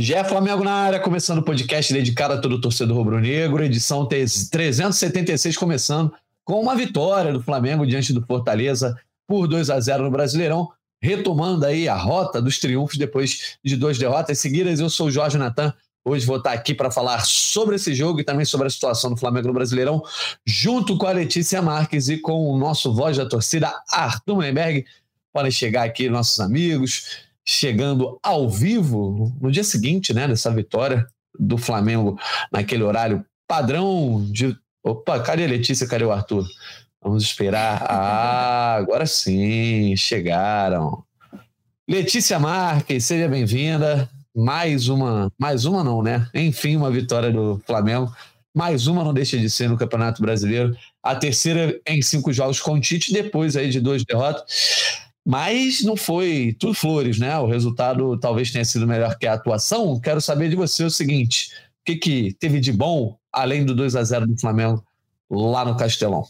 Já Flamengo na área, começando o podcast dedicado a todo torcedor rubro-negro, edição 376 começando com uma vitória do Flamengo diante do Fortaleza por 2 a 0 no Brasileirão, retomando aí a rota dos triunfos depois de duas derrotas seguidas. Eu sou o Jorge Natan, hoje vou estar aqui para falar sobre esse jogo e também sobre a situação do Flamengo no Brasileirão, junto com a Letícia Marques e com o nosso voz da torcida, Arthur Mullenberg. Podem chegar aqui nossos amigos, chegando ao vivo no dia seguinte, né, dessa vitória do Flamengo naquele horário padrão de. Opa, cadê a Letícia? Cadê o Arthur? Vamos esperar. Ah, agora sim, chegaram. Letícia Marques, seja bem-vinda. Mais uma, mais uma não, né? Enfim, uma vitória do Flamengo. Mais uma não deixa de ser no Campeonato Brasileiro. A terceira em cinco jogos com o Tite, depois aí de duas derrotas. Mas não foi tudo flores, né? O resultado talvez tenha sido melhor que a atuação. Quero saber de você o seguinte: o que, que teve de bom, além do 2 a 0 do Flamengo lá no Castelão?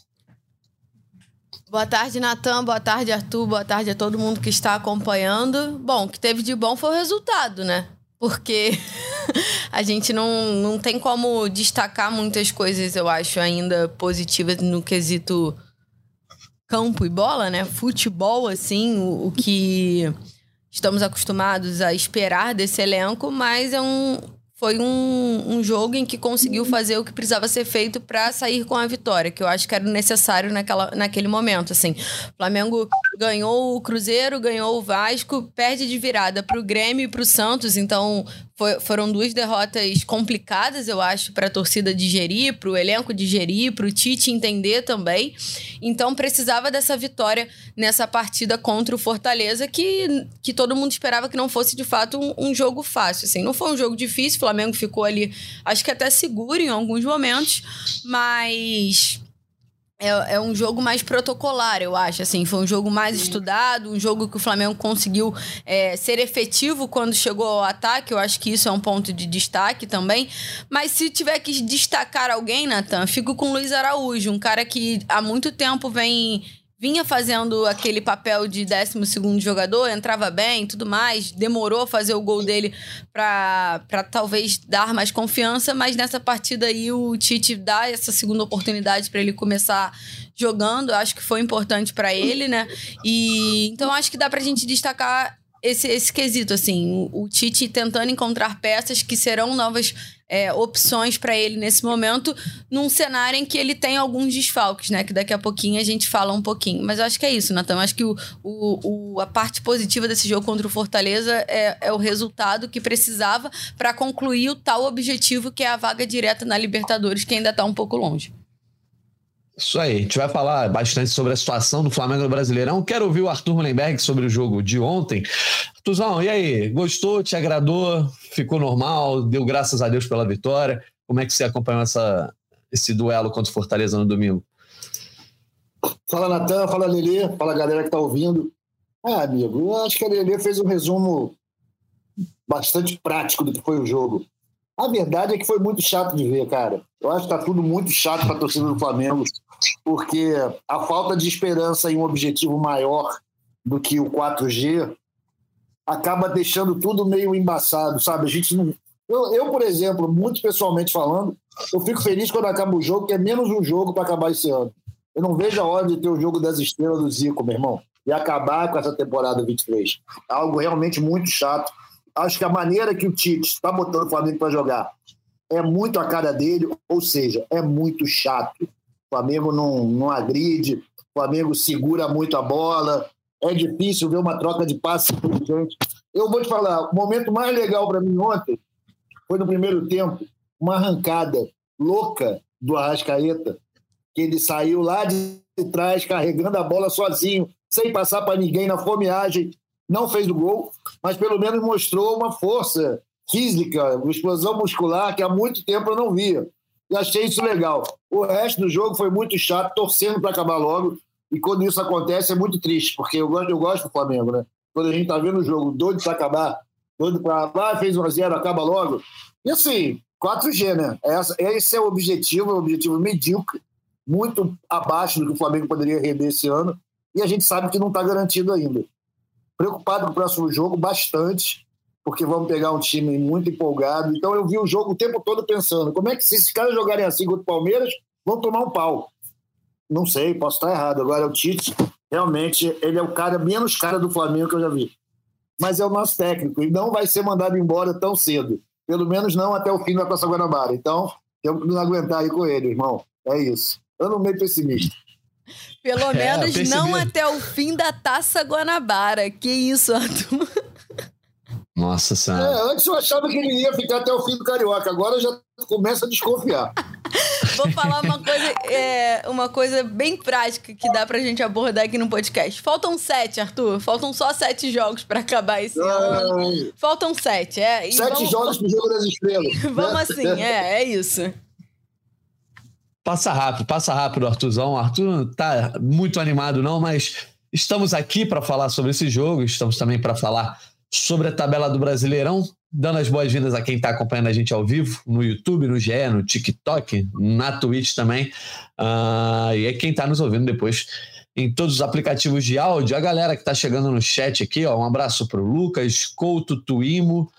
Boa tarde, Natan. Boa tarde, Arthur. Boa tarde a todo mundo que está acompanhando. Bom, o que teve de bom foi o resultado, né? Porque a gente não, não tem como destacar muitas coisas, eu acho, ainda positivas no quesito campo e bola, né? Futebol, assim, o, o que estamos acostumados a esperar desse elenco, mas é um, foi um, um jogo em que conseguiu fazer o que precisava ser feito para sair com a vitória, que eu acho que era necessário naquela, naquele momento. Assim, o Flamengo ganhou o Cruzeiro, ganhou o Vasco, perde de virada para o Grêmio e para o Santos, então foi, foram duas derrotas complicadas, eu acho, para a torcida digerir, para o elenco digerir, para o Tite entender também. Então precisava dessa vitória nessa partida contra o Fortaleza, que, que todo mundo esperava que não fosse de fato um, um jogo fácil. Assim, não foi um jogo difícil, o Flamengo ficou ali, acho que até seguro em alguns momentos, mas é, é, um jogo mais protocolar, eu acho. Assim, foi um jogo mais estudado, um jogo que o Flamengo conseguiu é, ser efetivo quando chegou ao ataque. Eu acho que isso é um ponto de destaque também. Mas se tiver que destacar alguém, Natan, fico com o Luiz Araújo, um cara que há muito tempo vem vinha fazendo aquele papel de 12 jogador, entrava bem tudo mais, demorou a fazer o gol dele para talvez dar mais confiança, mas nessa partida aí o Tite dá essa segunda oportunidade para ele começar jogando, acho que foi importante para ele, né? E então acho que dá pra gente destacar esse, esse quesito, assim, o, o Tite tentando encontrar peças que serão novas é, opções para ele nesse momento, num cenário em que ele tem alguns desfalques, né? Que daqui a pouquinho a gente fala um pouquinho. Mas eu acho que é isso, Natan. Eu acho que o, o, o, a parte positiva desse jogo contra o Fortaleza é, é o resultado que precisava para concluir o tal objetivo que é a vaga direta na Libertadores, que ainda está um pouco longe. Isso aí, a gente vai falar bastante sobre a situação do Flamengo no Brasileirão. Quero ouvir o Arthur Mullenberg sobre o jogo de ontem. Arthurzão, e aí? Gostou? Te agradou? Ficou normal? Deu graças a Deus pela vitória? Como é que você acompanhou essa, esse duelo contra o Fortaleza no domingo? Fala, Natan. Fala, Lelê. Fala, galera que está ouvindo. Ah, amigo, eu acho que a Lelê fez um resumo bastante prático do que foi o jogo. A verdade é que foi muito chato de ver, cara. Eu acho que está tudo muito chato para a torcida do Flamengo porque a falta de esperança em um objetivo maior do que o 4G acaba deixando tudo meio embaçado, sabe? A gente não. Eu, eu, por exemplo, muito pessoalmente falando, eu fico feliz quando acaba o jogo, que é menos um jogo para acabar esse ano. Eu não vejo a hora de ter o jogo das estrelas do Zico, meu irmão, e acabar com essa temporada 23. É algo realmente muito chato. Acho que a maneira que o Tite está botando o Flamengo para jogar é muito a cara dele, ou seja, é muito chato. O Flamengo não, não agride, o Flamengo segura muito a bola, é difícil ver uma troca de passe inteligente. Eu vou te falar, o momento mais legal para mim ontem foi no primeiro tempo, uma arrancada louca do Arrascaeta, que ele saiu lá de trás carregando a bola sozinho, sem passar para ninguém na fomeagem, não fez o gol, mas pelo menos mostrou uma força física, uma explosão muscular que há muito tempo eu não via e achei isso legal. O resto do jogo foi muito chato, torcendo para acabar logo. E quando isso acontece é muito triste, porque eu gosto, eu gosto do Flamengo, né? Quando a gente tá vendo o jogo doido para acabar, doido para lá, fez 1 a 0 acaba logo. E assim, 4G, né? Esse é o objetivo, é um objetivo medíocre, muito abaixo do que o Flamengo poderia render esse ano. E a gente sabe que não está garantido ainda. Preocupado com o próximo jogo, bastante. Porque vamos pegar um time muito empolgado. Então eu vi o jogo o tempo todo pensando, como é que se esses caras jogarem assim contra o Palmeiras, vão tomar um pau. Não sei, posso estar errado. Agora o Tite, realmente, ele é o cara menos cara do Flamengo que eu já vi. Mas é o nosso técnico e não vai ser mandado embora tão cedo. Pelo menos não até o fim da Taça Guanabara. Então, eu não aguentar aí com ele, irmão. É isso. Eu não meio pessimista. Pelo é, menos não até o fim da Taça Guanabara. Que isso, Arthur? Nossa senhora. É, antes eu achava que ele ia ficar até o fim do Carioca, agora já começa a desconfiar. Vou falar uma coisa, é, uma coisa bem prática que dá pra gente abordar aqui no podcast. Faltam sete, Arthur. Faltam só sete jogos pra acabar esse ano. Faltam sete, é. E sete vamos... jogos pro Jogo das Estrelas. vamos né? assim, é, é isso. Passa rápido, passa rápido, Arthurzão. Arthur não tá muito animado, não, mas estamos aqui para falar sobre esse jogo, estamos também para falar sobre a tabela do Brasileirão, dando as boas-vindas a quem está acompanhando a gente ao vivo, no YouTube, no GE, no TikTok, na Twitch também, uh, e é quem está nos ouvindo depois em todos os aplicativos de áudio, a galera que está chegando no chat aqui, ó, um abraço para o Lucas, Couto Tuimo,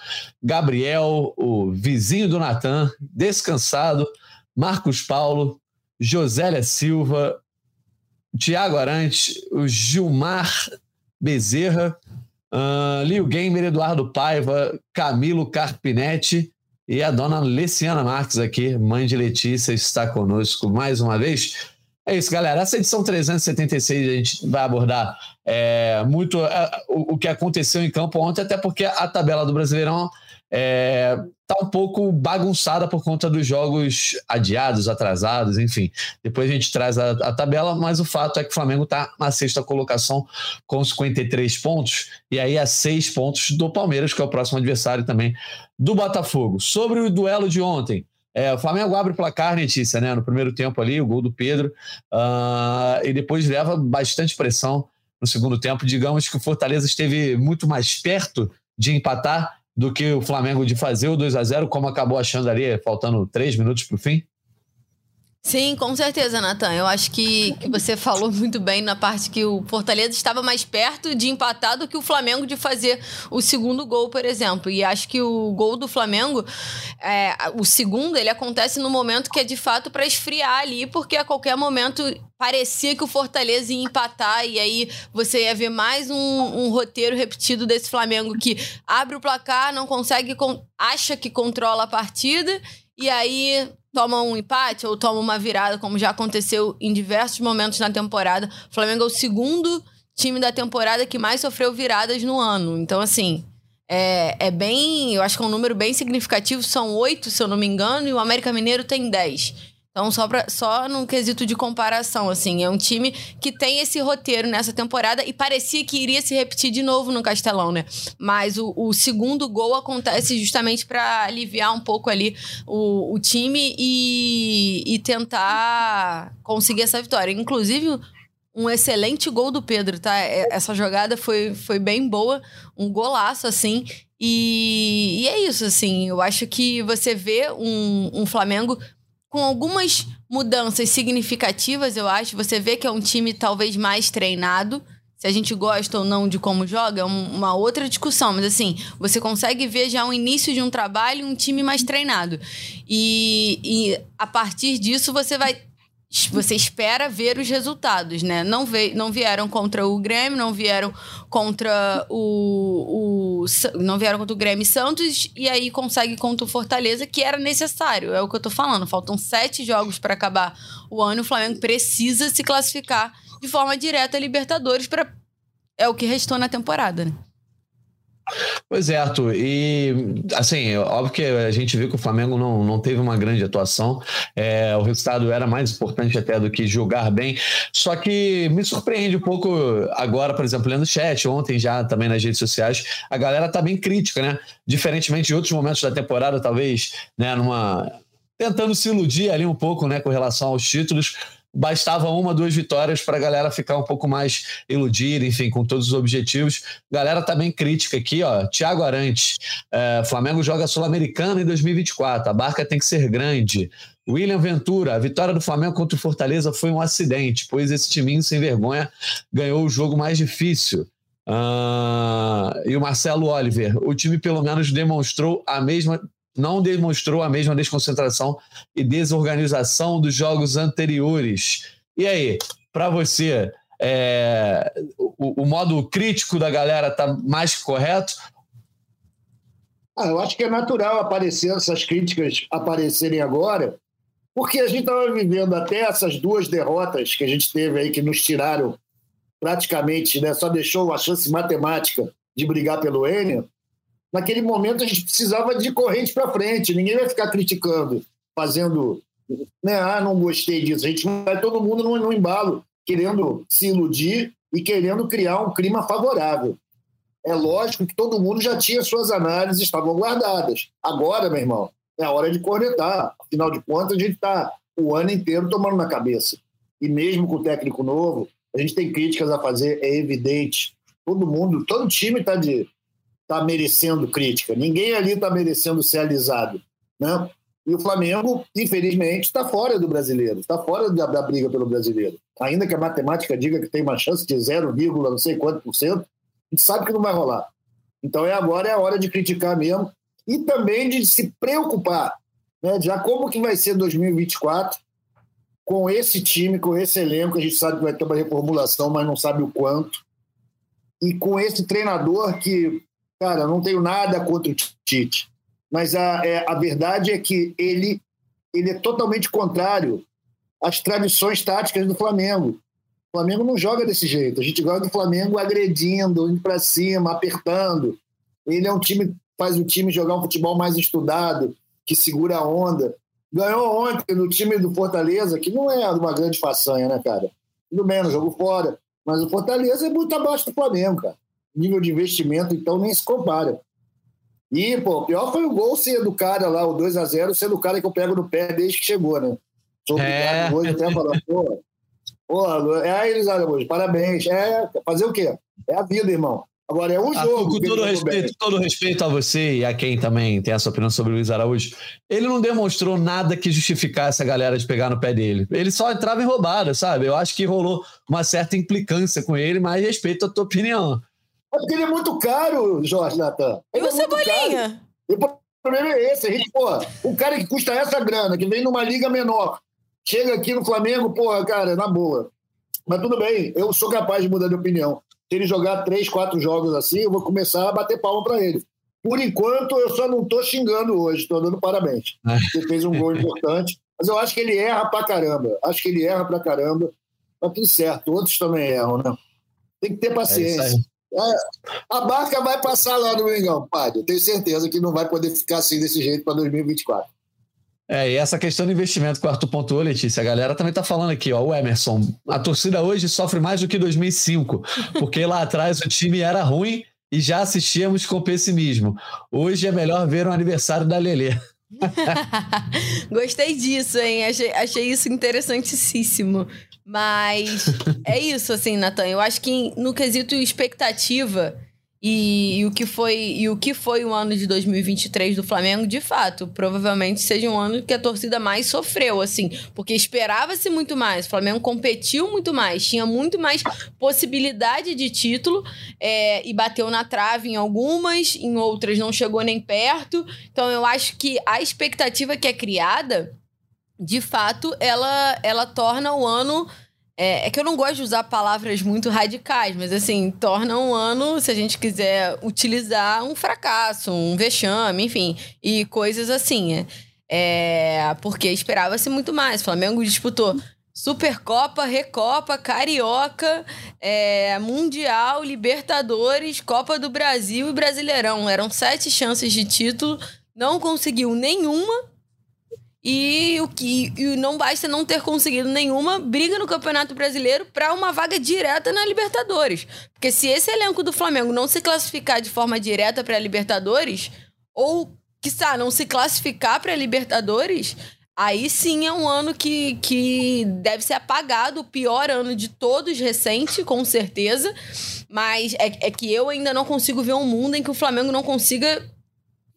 Gabriel, o vizinho do Natan, Descansado, Marcos Paulo, Josélia Silva, Tiago Arantes, o Gilmar Bezerra, uh, Lio Gamer, Eduardo Paiva, Camilo Carpinetti e a dona Leciana Marques aqui, mãe de Letícia, está conosco mais uma vez. É isso, galera. Essa edição 376 a gente vai abordar é, muito é, o, o, que aconteceu em campo ontem, até porque a tabela do Brasileirão é, tá um pouco bagunçada por conta dos jogos adiados, atrasados, enfim. Depois a gente traz a, a tabela, mas o fato é que o Flamengo está na sexta colocação com 53 pontos, e aí a seis pontos do Palmeiras, que é o próximo adversário também do Botafogo. Sobre o duelo de ontem, é, o Flamengo abre o placar, Letícia, né? No primeiro tempo ali, o gol do Pedro, uh, e depois leva bastante pressão no segundo tempo. Digamos que o Fortaleza esteve muito mais perto de empatar do que o Flamengo de fazer o 2 a 0 como acabou achando ali, faltando três minutos para o fim? Sim, com certeza, Natan. Eu acho que, que você falou muito bem na parte que o Fortaleza estava mais perto de empatar do que o Flamengo de fazer o segundo gol, por exemplo. E acho que o gol do Flamengo, é, o segundo, ele acontece no momento que é de fato para esfriar ali, porque a qualquer momento parecia que o Fortaleza ia empatar e aí você ia ver mais um, um roteiro repetido desse Flamengo que abre o placar, não consegue, acha que controla a partida e aí toma um empate ou toma uma virada, como já aconteceu em diversos momentos na temporada. O Flamengo é o segundo time da temporada que mais sofreu viradas no ano. Então, assim, é, é bem. Eu acho que é um número bem significativo. São oito, se eu não me engano, e o América Mineiro tem dez. Então, só, pra, só num quesito de comparação, assim, é um time que tem esse roteiro nessa temporada e parecia que iria se repetir de novo no Castelão, né? Mas o, o segundo gol acontece justamente para aliviar um pouco ali o, o time e, e tentar conseguir essa vitória. Inclusive, um excelente gol do Pedro, tá? É, essa jogada foi, foi bem boa, um golaço, assim. E, e é isso, assim. Eu acho que você vê um, um Flamengo com algumas mudanças significativas, eu acho. Você vê que é um time talvez mais treinado. Se a gente gosta ou não de como joga, é uma outra discussão. Mas assim, você consegue ver já o início de um trabalho um time mais treinado. E, e a partir disso você vai você espera ver os resultados, né? Não, veio, não vieram contra o Grêmio, não vieram contra o, o, Não vieram contra o Grêmio Santos e aí consegue contra o Fortaleza, que era necessário. É o que eu tô falando. Faltam sete jogos para acabar o ano. O Flamengo precisa se classificar de forma direta a Libertadores para. É o que restou na temporada, né? Pois é, Arthur. E, assim, óbvio que a gente viu que o Flamengo não, não teve uma grande atuação. É, o resultado era mais importante até do que jogar bem. Só que me surpreende um pouco agora, por exemplo, lendo o chat, ontem já também nas redes sociais, a galera tá bem crítica, né? Diferentemente de outros momentos da temporada, talvez, né, numa. Tentando se iludir ali um pouco, né, com relação aos títulos bastava uma, duas vitórias para a galera ficar um pouco mais iludida, enfim, com todos os objetivos. Galera tá crítica aqui, ó. Tiago Arantes, é, Flamengo joga Sul-Americana em 2024, a barca tem que ser grande. William Ventura, a vitória do Flamengo contra o Fortaleza foi um acidente, pois esse timinho sem vergonha ganhou o jogo mais difícil. Uh, e o Marcelo Oliver, o time pelo menos demonstrou a mesma, não demonstrou a mesma desconcentração e desorganização dos jogos anteriores. E aí, para você, é, o, o, modo crítico da galera tá mais correto? Ah, eu acho que é natural aparecer essas críticas aparecerem agora, porque a gente estava vivendo até essas duas derrotas que a gente teve aí, que nos tiraram praticamente, né, só deixou uma chance matemática de brigar pelo Enio. Naquele momento a gente precisava de corrente para frente, ninguém vai ficar criticando, fazendo, né, ah, não gostei disso. A gente vai todo mundo no, no embalo, querendo se iludir e querendo criar um clima favorável. É lógico que todo mundo já tinha suas análises, estavam guardadas. Agora, meu irmão, é a hora de cornetar. Afinal de contas, a gente está o ano inteiro tomando na cabeça. E mesmo com o técnico novo, a gente tem críticas a fazer, é evidente. Todo mundo, todo time está tá merecendo crítica. Ninguém ali está merecendo ser alisado. Né? E o Flamengo, infelizmente, está fora do brasileiro, está fora da, da, briga pelo brasileiro. Ainda que a matemática diga que tem uma chance de 0, não sei quanto por cento, a gente sabe que não vai rolar. Então é agora é a hora de criticar mesmo e também de se preocupar, né? Já como que vai ser 2024 com esse time, com esse elenco, a gente sabe que vai ter uma reformulação, mas não sabe o quanto. E com esse treinador que, cara, não tenho nada contra o Tite, mas a, é, a verdade é que ele, ele é totalmente contrário às tradições táticas do Flamengo. O Flamengo não joga desse jeito. A gente gosta do Flamengo agredindo, indo para cima, apertando. Ele é um time faz o time jogar um futebol mais estudado, que segura a onda. Ganhou ontem no time do Fortaleza, que não é uma grande façanha, né, cara? Tudo menos, jogo fora. Mas o Fortaleza é muito abaixo do Flamengo, cara. Nível de investimento, então, nem se compara. E, pô, pior foi o gol ser do cara lá, o 2 a 0 ser do cara que eu pego no pé desde que chegou, né? Sou obrigado é. hoje até falando, pô, pô, é a Elisada hoje, parabéns. É, fazer o quê? É a vida, irmão. Agora é um ah, jogo. Com todo respeito, todo respeito a você e a quem também tem essa opinião sobre o Luiz Araújo, ele não demonstrou nada que justificasse a galera de pegar no pé dele. Ele só entrava em roubada, sabe? Eu acho que rolou uma certa implicância com ele, mas respeito a tua opinião. É porque ele é muito caro, Jorge Natan. E o é Cebolinha? E o problema é esse. A gente, pô, o cara que custa essa grana, que vem numa liga menor, chega aqui no Flamengo, porra, cara, na boa. Mas tudo bem, eu sou capaz de mudar de opinião. Se ele jogar três, quatro jogos assim, eu vou começar a bater palma para ele. Por enquanto, eu só não estou xingando hoje, estou dando parabéns. Ele fez um gol importante, mas eu acho que ele erra pra caramba. Acho que ele erra pra caramba. Tá tudo certo, outros também erram, né? Tem que ter paciência. É é, a barca vai passar lá no Mengão, padre. Eu tenho certeza que não vai poder ficar assim desse jeito para 2024. É, e essa questão do investimento que o Arthur pontuou, Letícia, a galera também tá falando aqui, ó, o Emerson, a torcida hoje sofre mais do que 2005, porque lá atrás o time era ruim e já assistíamos com pessimismo. Hoje é melhor ver o aniversário da Lelê. Gostei disso, hein? Achei, achei isso interessantíssimo. Mas é isso, assim, Natan. Eu acho que no quesito expectativa, e, e, o que foi e o que foi o ano de 2023 do Flamengo, de fato, provavelmente seja um ano que a torcida mais sofreu, assim, porque esperava-se muito mais. O Flamengo competiu muito mais, tinha muito mais possibilidade de título é, e bateu na trave em algumas, em outras não chegou nem perto. Então eu acho que a expectativa que é criada, de fato, ela ela torna o ano é, é, que eu não gosto de usar palavras muito radicais, mas assim, torna um ano, se a gente quiser utilizar, um fracasso, um vexame, enfim, e coisas assim. É, é porque esperava-se muito mais. O Flamengo disputou Supercopa, Recopa, Carioca, é, Mundial, Libertadores, Copa do Brasil e Brasileirão. Eram sete chances de título, não conseguiu nenhuma e o que e não basta não ter conseguido nenhuma briga no Campeonato Brasileiro para uma vaga direta na Libertadores. Porque se esse elenco do Flamengo não se classificar de forma direta para a Libertadores, ou, quiçá, não se classificar para a Libertadores, aí sim é um ano que, que deve ser apagado, o pior ano de todos recente, com certeza. Mas é, é que eu ainda não consigo ver um mundo em que o Flamengo não consiga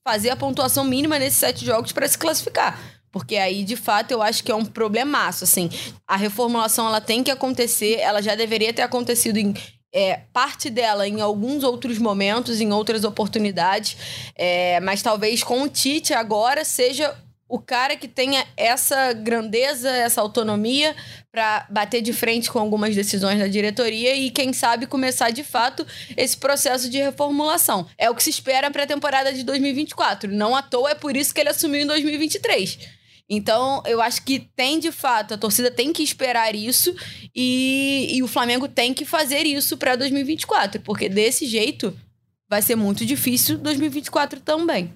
fazer a pontuação mínima nesses sete jogos para se classificar. Porque aí, de fato, eu acho que é um problemaço, assim. A reformulação, ela tem que acontecer, ela já deveria ter acontecido em, é, parte dela em alguns outros momentos, em outras oportunidades, é, mas talvez com o Tite agora seja o cara que tenha essa grandeza, essa autonomia para bater de frente com algumas decisões da diretoria e, quem sabe, começar de fato esse processo de reformulação. É o que se espera para a temporada de 2024. Não à toa é por isso que ele assumiu em 2023. Então, eu acho que tem de fato, a torcida tem que esperar isso e, e o Flamengo tem que fazer isso para 2024, porque desse jeito vai ser muito difícil 2024 também.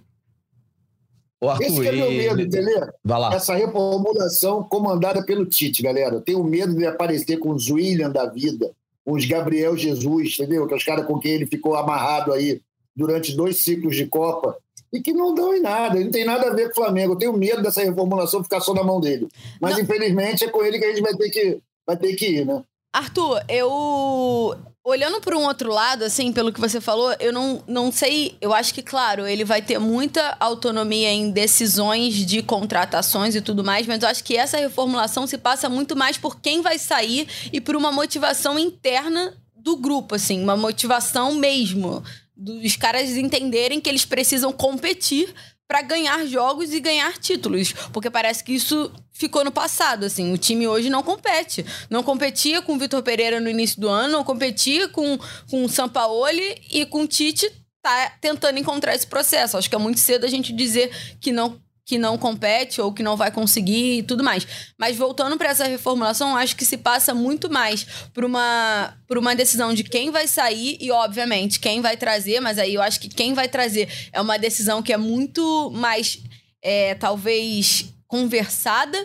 O Arthur, Esse é meu medo, entendeu? Vai lá. Essa reformulação comandada pelo Tite, galera. Eu tenho medo de aparecer com os William da vida, com os Gabriel Jesus, entendeu? Que é os caras com quem ele ficou amarrado aí durante dois ciclos de Copa e que não dão em nada. Ele não tem nada a ver com o Flamengo. Eu tenho medo dessa reformulação ficar só na mão dele. Mas, não. infelizmente, é com ele que a gente vai ter que, vai ter que ir, né? Arthur, eu olhando para um outro lado, assim, pelo que você falou, eu não, não sei. Eu acho que, claro, ele vai ter muita autonomia em decisões de contratações e tudo mais, mas eu acho que essa reformulação se passa muito mais por quem vai sair e por uma motivação interna do grupo, assim, uma motivação mesmo. Dos caras entenderem que eles precisam competir para ganhar jogos e ganhar títulos, porque parece que isso ficou no passado, assim, o time hoje não compete, não competia com o Vitor Pereira no início do ano, não competia com com o Sampaoli e com o Tite tá tentando encontrar esse processo. Acho que é muito cedo a gente dizer que não que não compete ou que não vai conseguir e tudo mais. Mas voltando para essa reformulação, acho que se passa muito mais por uma, por uma decisão de quem vai sair e, obviamente, quem vai trazer, mas aí eu acho que quem vai trazer é uma decisão que é muito mais, é, talvez, conversada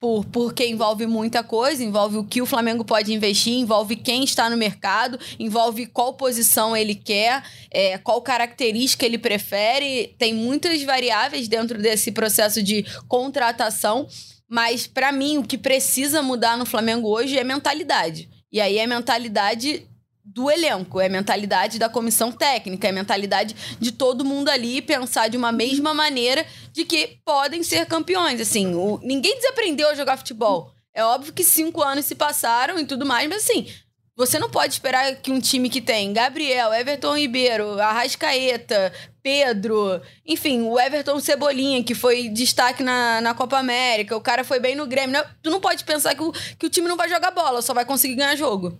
por, porque envolve muita coisa, envolve o que o Flamengo pode investir, envolve quem está no mercado, envolve qual posição ele quer, é, qual característica ele prefere. Tem muitas variáveis dentro desse processo de contratação, mas para mim o que precisa mudar no Flamengo hoje é mentalidade. E aí é mentalidade do elenco, é mentalidade da comissão técnica, é mentalidade de todo mundo ali pensar de uma mesma maneira de que podem ser campeões. Assim, o, ninguém desaprendeu a jogar futebol. É óbvio que cinco anos se passaram e tudo mais, mas assim, você não pode esperar que um time que tem Gabriel, Everton Ribeiro, Arrascaeta, Pedro, enfim, o Everton Cebolinha, que foi destaque na, na Copa América, o cara foi bem no Grêmio. Não, tu não pode pensar que o, que o time não vai jogar bola, só vai conseguir ganhar jogo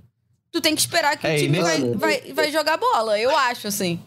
tu tem que esperar que é, o time vai, vai, vai jogar bola, eu acho, assim.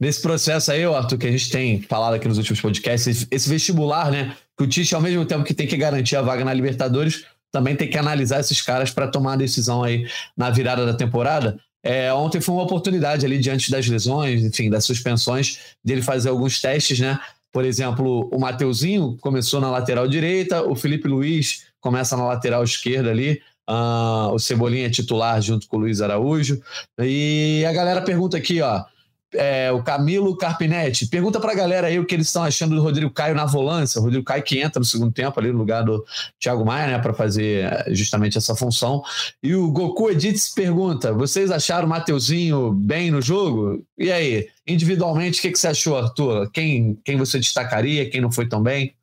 Nesse processo aí, Arthur, que a gente tem falado aqui nos últimos podcasts, esse vestibular, né? Que o Tite, ao mesmo tempo que tem que garantir a vaga na Libertadores, também tem que analisar esses caras para tomar a decisão aí na virada da temporada. É, ontem foi uma oportunidade ali, diante das lesões, enfim, das suspensões, dele fazer alguns testes, né? Por exemplo, o Mateuzinho começou na lateral direita, o Felipe Luiz começa na lateral esquerda ali, Uh, o Cebolinha é titular junto com o Luiz Araújo. E a galera pergunta aqui, ó. É, o Camilo Carpinetti pergunta pra galera aí o que eles estão achando do Rodrigo Caio na volância. O Rodrigo Caio que entra no segundo tempo ali no lugar do Thiago Maia, né, para fazer é, justamente essa função. E o Goku Edits pergunta: vocês acharam o Mateuzinho bem no jogo? E aí, individualmente, o que, que você achou, Arthur? Quem, quem você destacaria? Quem não foi tão bem?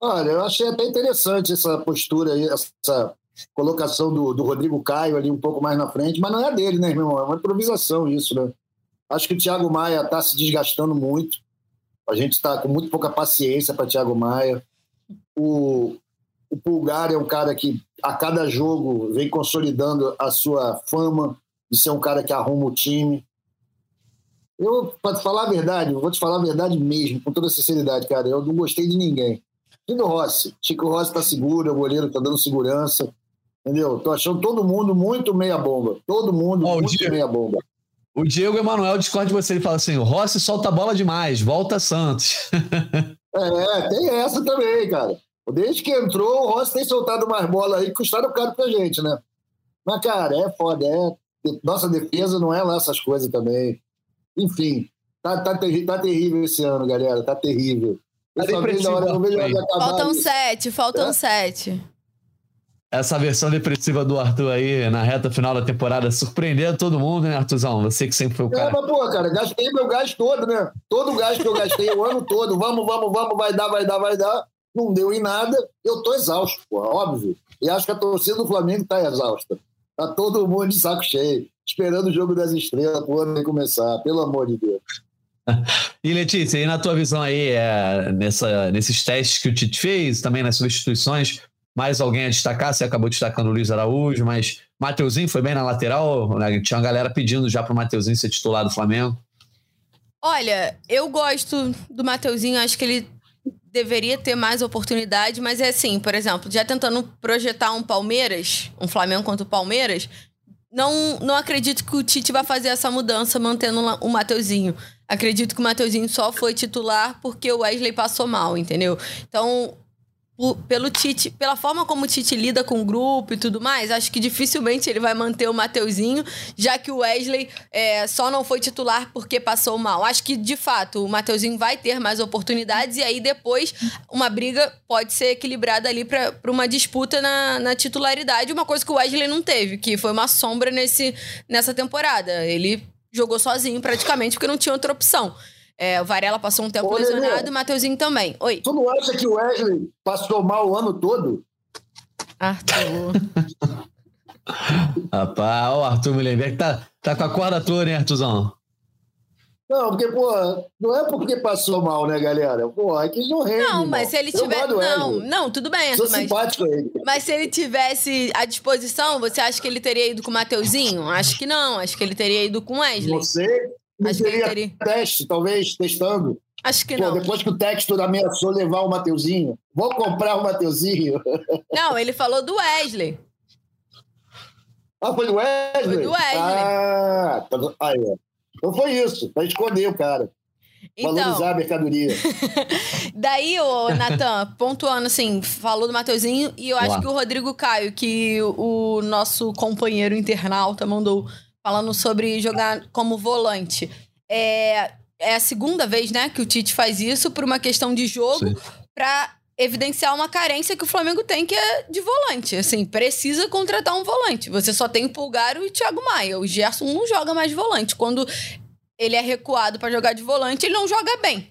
Olha, eu achei até interessante essa postura aí, essa colocação do, do Rodrigo Caio ali um pouco mais na frente, mas não é dele, né, irmão? É uma improvisação isso, né? Acho que o Thiago Maia está se desgastando muito. A gente está com muito pouca paciência para Thiago Maia. O, o Pulgar é um cara que a cada jogo vem consolidando a sua fama de ser um cara que arruma o time. Eu, para te falar a verdade, vou te falar a verdade mesmo, com toda sinceridade, cara, eu não gostei de ninguém. Do Rossi. Chico Rossi está seguro, o goleiro está dando segurança. Entendeu? Tô achando todo mundo muito meia bomba. Todo mundo oh, muito Diego, meia bomba. O Diego Emanuel discorda de você. Ele fala assim: o Rossi solta a bola demais, volta Santos. é, tem essa também, cara. Desde que entrou, o Rossi tem soltado mais bola aí, custaram caro pra gente, né? Mas, cara, é foda. É... Nossa defesa não é lá essas coisas também. Enfim, tá, tá, terri tá terrível esse ano, galera. Tá terrível. Tá faltam sete, faltam é? sete essa versão depressiva do Arthur aí na reta final da temporada surpreendendo todo mundo, né, Arthurzão? Você que sempre foi o cara. É, mas, pô, cara, gastei meu gás todo, né? Todo o gás que eu gastei o ano todo. Vamos, vamos, vamos, vai dar, vai dar, vai dar. Não deu em nada. Eu tô exausto, pô, óbvio. E acho que a torcida do Flamengo tá exausta. Tá todo mundo de saco cheio, esperando o jogo das estrelas pro ano começar, pelo amor de Deus. E Letícia, e na tua visão aí, é, nessa, nesses testes que o Tite fez, também nas substituições, mais alguém a destacar? Você acabou destacando o Luiz Araújo, mas Mateuzinho foi bem na lateral? Né? Tinha uma galera pedindo já para o Mateuzinho ser titular do Flamengo. Olha, eu gosto do Mateuzinho, acho que ele deveria ter mais oportunidade, mas é assim, por exemplo, já tentando projetar um Palmeiras, um Flamengo contra o Palmeiras, não, não acredito que o Tite vai fazer essa mudança mantendo o Mateuzinho. Acredito que o Mateuzinho só foi titular porque o Wesley passou mal, entendeu? Então, pelo Tite, pela forma como o Tite lida com o grupo e tudo mais, acho que dificilmente ele vai manter o Mateuzinho, já que o Wesley é, só não foi titular porque passou mal. Acho que, de fato, o Mateuzinho vai ter mais oportunidades e aí depois uma briga pode ser equilibrada ali para uma disputa na, na titularidade, uma coisa que o Wesley não teve, que foi uma sombra nesse, nessa temporada. Ele jogou sozinho praticamente porque não tinha outra opção. É, o Varela passou um tempo Ô, lesionado e o Mateuzinho também. Oi. Tu não acha que o Wesley passou mal o ano todo? Arthur. Rapaz, o Arthur Mullenberg tá, tá com a corda toda, hein, Arthurzão? Não, porque, pô, não é porque passou mal, né, galera? Pô, é que não rende. Não, mas se ele tiver. Não, não, tudo bem. Sou mas... simpático a ele. Mas se ele tivesse à disposição, você acha que ele teria ido com o Mateuzinho? Acho que não. Acho que ele teria ido com o Wesley. Você Acho teria, teria teste, talvez, testando. Acho que Pô, não. Depois que o Textor ameaçou levar o Mateuzinho, vou comprar o Mateuzinho. Não, ele falou do Wesley. Ah, foi do Wesley? Foi do Wesley. Ah, tá aí, ó. Então foi isso, para esconder o cara. Então, Valorizar a mercadoria. daí, o Natan, pontuando assim, falou do Mateuzinho, e eu acho que o Rodrigo Caio, que o nosso companheiro internauta mandou falando sobre jogar como volante. É, é a segunda vez, né, que o Tite faz isso por uma questão de jogo para evidenciar uma carência que o Flamengo tem, que é de volante. Assim, precisa contratar um volante. Você só tem o Pulgar e o Thiago Maia. O Gerson não joga mais de volante. Quando ele é recuado para jogar de volante, ele não joga bem.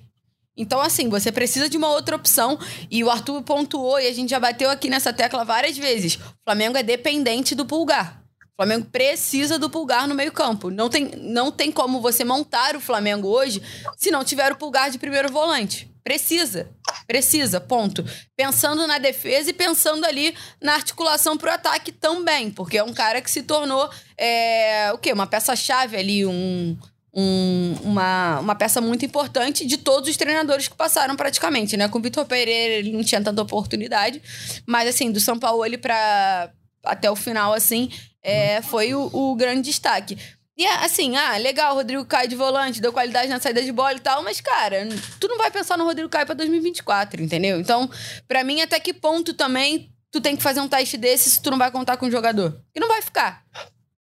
Então, assim, você precisa de uma outra opção. E o Arthur pontuou, e a gente já bateu aqui nessa tecla várias vezes. O Flamengo é dependente do Pulgar. O Flamengo precisa do Pulgar no meio-campo. Não tem, não tem como você montar o Flamengo hoje se não tiver o Pulgar de primeiro volante. Precisa. Precisa, ponto. Pensando na defesa e pensando ali na articulação para o ataque também, porque é um cara que se tornou é, o quê? Uma peça-chave ali, um, um, uma, uma peça muito importante de todos os treinadores que passaram praticamente, né? Com o Vitor Pereira ele não tinha tanta oportunidade, mas assim, do São Paulo ele para até o final, assim, é, foi o, o, grande destaque. E assim, ah, legal, Rodrigo Caio de volante, deu qualidade na saída de bola e tal, mas, cara, tu não vai pensar no Rodrigo Caio pra 2024, entendeu? Então, para mim, até que ponto também tu tem que fazer um teste desse se tu não vai contar com o jogador? E não vai ficar.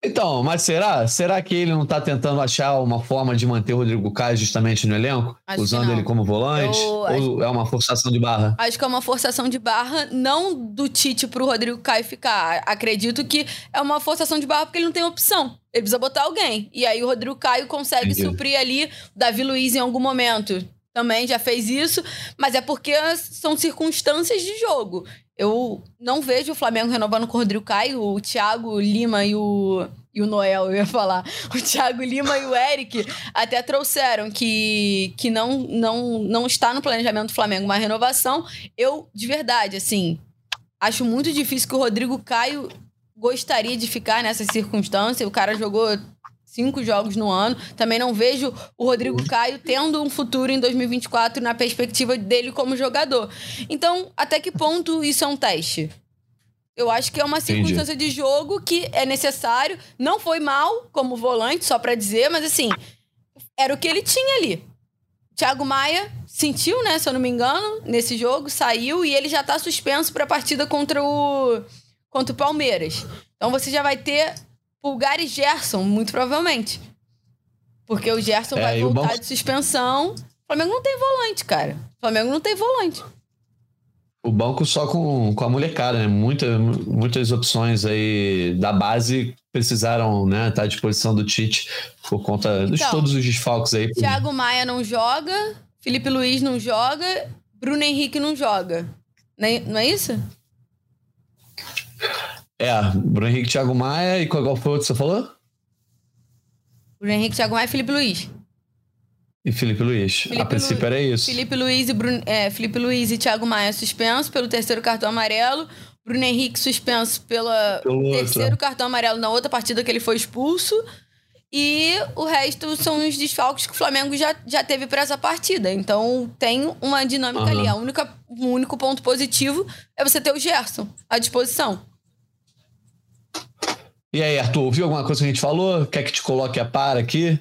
Então, mas será? Será que ele não está tentando achar uma forma de manter o Rodrigo Caio justamente no elenco? Acho usando ele como volante? Eu, ou acho... é uma forçação de barra? Acho que é uma forçação de barra, não do Tite para o Rodrigo Caio ficar. Acredito que é uma forçação de barra porque ele não tem opção. Ele precisa botar alguém. E aí o Rodrigo Caio consegue Entendi. suprir ali o Davi Luiz em algum momento. Também já fez isso, mas é porque são circunstâncias de jogo. Eu não vejo o Flamengo renovando com o Rodrigo Caio, o Thiago Lima e o, e o Noel, eu ia falar. O Thiago Lima e o Eric até trouxeram que, que não, não, não está no planejamento do Flamengo uma renovação. Eu, de verdade, assim, acho muito difícil que o Rodrigo Caio gostaria de ficar nessa circunstância. O cara jogou cinco jogos no ano. Também não vejo o Rodrigo Caio tendo um futuro em 2024 na perspectiva dele como jogador. Então, até que ponto isso é um teste? Eu acho que é uma circunstância Entendi. de jogo que é necessário. Não foi mal como volante, só para dizer, mas assim, era o que ele tinha ali. Thiago Maia sentiu, né, se eu não me engano, nesse jogo, saiu e ele já tá suspenso para a partida contra o contra o Palmeiras. Então você já vai ter Pulgar e Gerson, muito provavelmente. Porque o Gerson é, vai voltar de suspensão. O Flamengo não tem volante, cara. O Flamengo não tem volante. O banco só com, com a molecada, né? Muita, muitas opções aí da base precisaram né, estar tá à disposição do Tite por conta então, de todos os desfalques aí. Thiago Maia não joga, Felipe Luiz não joga, Bruno Henrique não joga. Não é, não é isso? É, Bruno Henrique, Thiago Maia e qual, foi o outro que você falou? Bruno Henrique, Thiago Maia e Felipe Luiz. E Felipe Luiz. Felipe a princípio Lu... era isso. Felipe Luiz e Bruno... é, Felipe Luiz e Thiago Maia suspensos pelo terceiro cartão amarelo. Bruno Henrique suspenso pela pelo terceiro outro. cartão amarelo na outra partida que ele foi expulso. E o resto são os desfalques que o Flamengo já, já teve para essa partida. Então tem uma dinâmica uhum. ali. A única, o único ponto positivo é você ter o Gerson à disposição. E aí, Arthur, ouviu alguma coisa que a gente falou? Quer que te coloque a par aqui?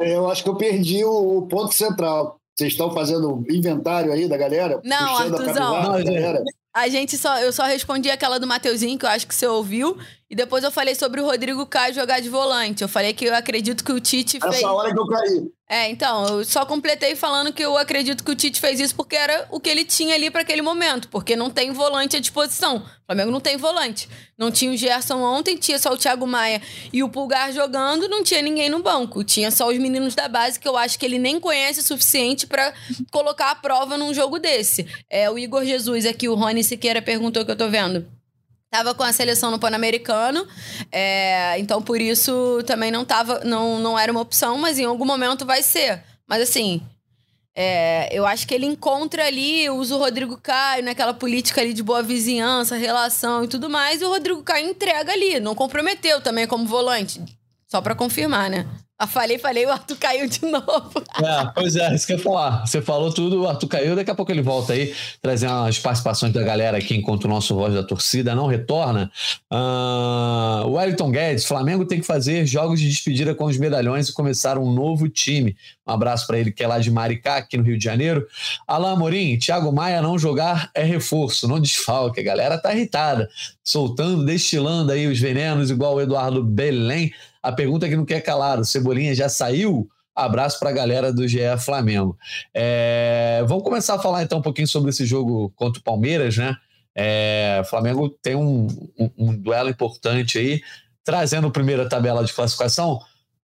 É, eu acho que eu perdi o, ponto central. Vocês estão fazendo inventário aí da galera? Não, Arthurzão. Não, galera. A gente só, eu só respondi aquela do Mateuzinho, que eu acho que você ouviu. E depois eu falei sobre o Rodrigo Caio jogar de volante. Eu falei que eu acredito que o Tite Essa fez. Essa hora que eu caí. É, então, eu só completei falando que eu acredito que o Tite fez isso porque era o que ele tinha ali para aquele momento, porque não tem volante à disposição. O Flamengo não tem volante. Não tinha o Gerson ontem, tinha só o Thiago Maia e o Pulgar jogando, não tinha ninguém no banco. Tinha só os meninos da base que eu acho que ele nem conhece o suficiente para colocar a prova num jogo desse. É o Igor Jesus aqui, o Rony Siqueira perguntou que eu tô vendo. Tava com a seleção no Pan-Americano, é, então por isso também não tava, não, não era uma opção, mas em algum momento vai ser. Mas assim, é, eu acho que ele encontra ali, usa o Rodrigo Caio naquela política ali de boa vizinhança, relação e tudo mais, e o Rodrigo Caio entrega ali, não comprometeu também como volante. Só para confirmar, né? Ah, falei, falei, o Arthur caiu de novo. É, pois é, isso que eu ia falar. Você falou tudo, o Arthur caiu, daqui a pouco ele volta aí, trazer umas participações da galera aqui enquanto o nosso voz da torcida não retorna. Uh, Wellington Guedes, Flamengo tem que fazer jogos de despedida com os medalhões e começar um novo time. Um abraço para ele que é lá de Maricá, aqui no Rio de Janeiro. Alain Amorim, Thiago Maia não jogar é reforço, não desfalque. A galera tá irritada, soltando, destilando aí os venenos, igual o Eduardo Belém. A pergunta que não quer calar, o Cebolinha já saiu? Abraço para a galera do GE Flamengo. É, vamos começar a falar então um pouquinho sobre esse jogo contra o Palmeiras, né? É, Flamengo tem um, um, um duelo importante aí, trazendo a primeira tabela de classificação.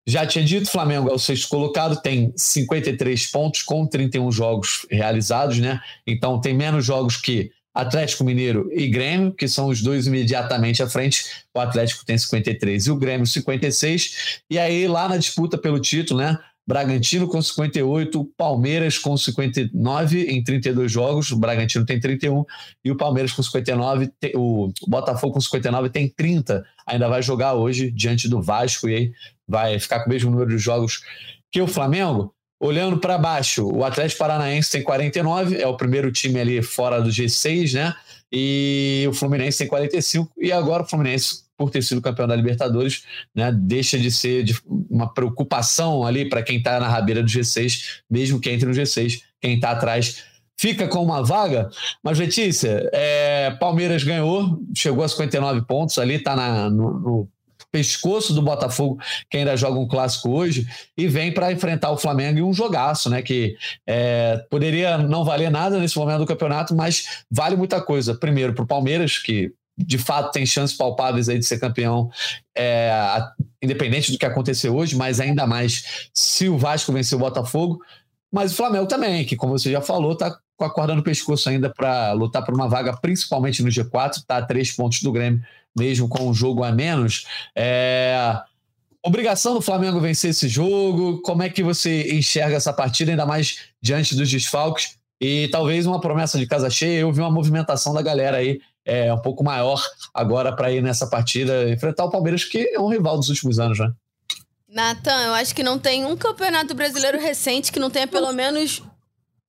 Já tinha dito, Flamengo é o sexto colocado, tem 53 pontos com 31 jogos realizados, né? Então tem menos jogos que Atlético Mineiro e Grêmio, que são os dois imediatamente à frente. O Atlético tem 53 e o Grêmio 56. E aí, lá na disputa pelo título, né? Bragantino com 58, Palmeiras com 59 em 32 jogos, o Bragantino tem 31 e o Palmeiras com 59, o Botafogo com 59 tem 30. Ainda vai jogar hoje diante do Vasco e aí vai ficar com o mesmo número de jogos que o Flamengo. Olhando para baixo, o Atlético Paranaense tem 49, é o primeiro time ali fora do G6, né? E o Fluminense tem 45, e agora o Fluminense, por ter sido campeão da Libertadores, né, deixa de ser uma preocupação ali para quem está na rabeira do G6, mesmo que entre no G6, quem está atrás fica com uma vaga. Mas, Letícia, é, Palmeiras ganhou, chegou a 59 pontos ali, está no, no pescoço do Botafogo, que ainda joga um clássico hoje, e vem para enfrentar o Flamengo em um jogaço, né? Que é, poderia não valer nada nesse momento do campeonato, mas vale muita coisa. Primeiro, para o Palmeiras, que de fato tem chances palpáveis aí de ser campeão, é, independente do que aconteceu hoje, mas ainda mais se o Vasco vencer o Botafogo. Mas o Flamengo também, que, como você já falou, está com a corda no pescoço ainda para lutar por uma vaga, principalmente no G4, está a três pontos do Grêmio mesmo com um jogo a menos. É... Obrigação do Flamengo vencer esse jogo? Como é que você enxerga essa partida, ainda mais diante dos desfalques? E talvez uma promessa de casa cheia. Eu vi uma movimentação da galera aí é, um pouco maior agora para ir nessa partida, enfrentar o Palmeiras, que é um rival dos últimos anos, né? Natan, eu acho que não tem um campeonato brasileiro recente que não tenha pelo menos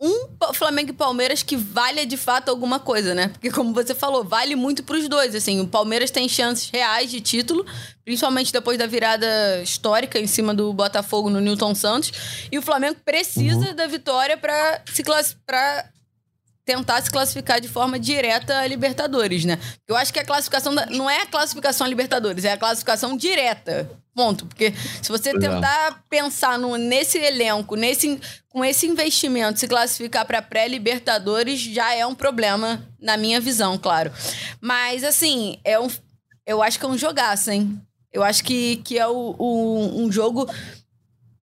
um Flamengo e Palmeiras que valha de fato alguma coisa, né? Porque, como você falou, vale muito para os dois. Assim, o Palmeiras tem chances reais de título, principalmente depois da virada histórica em cima do Botafogo no Newton Santos. E o Flamengo precisa uhum. da vitória para se para tentar se classificar de forma direta a Libertadores, né? Eu acho que a classificação da... não é a classificação a Libertadores, é a classificação direta. Ponto. Porque se você é. tentar pensar no, nesse elenco, nesse, com esse investimento, se classificar para pré-Libertadores, já é um problema, na minha visão, claro. Mas, assim, é um, eu acho que é um jogaço, hein? Eu acho que, que é o, o, um jogo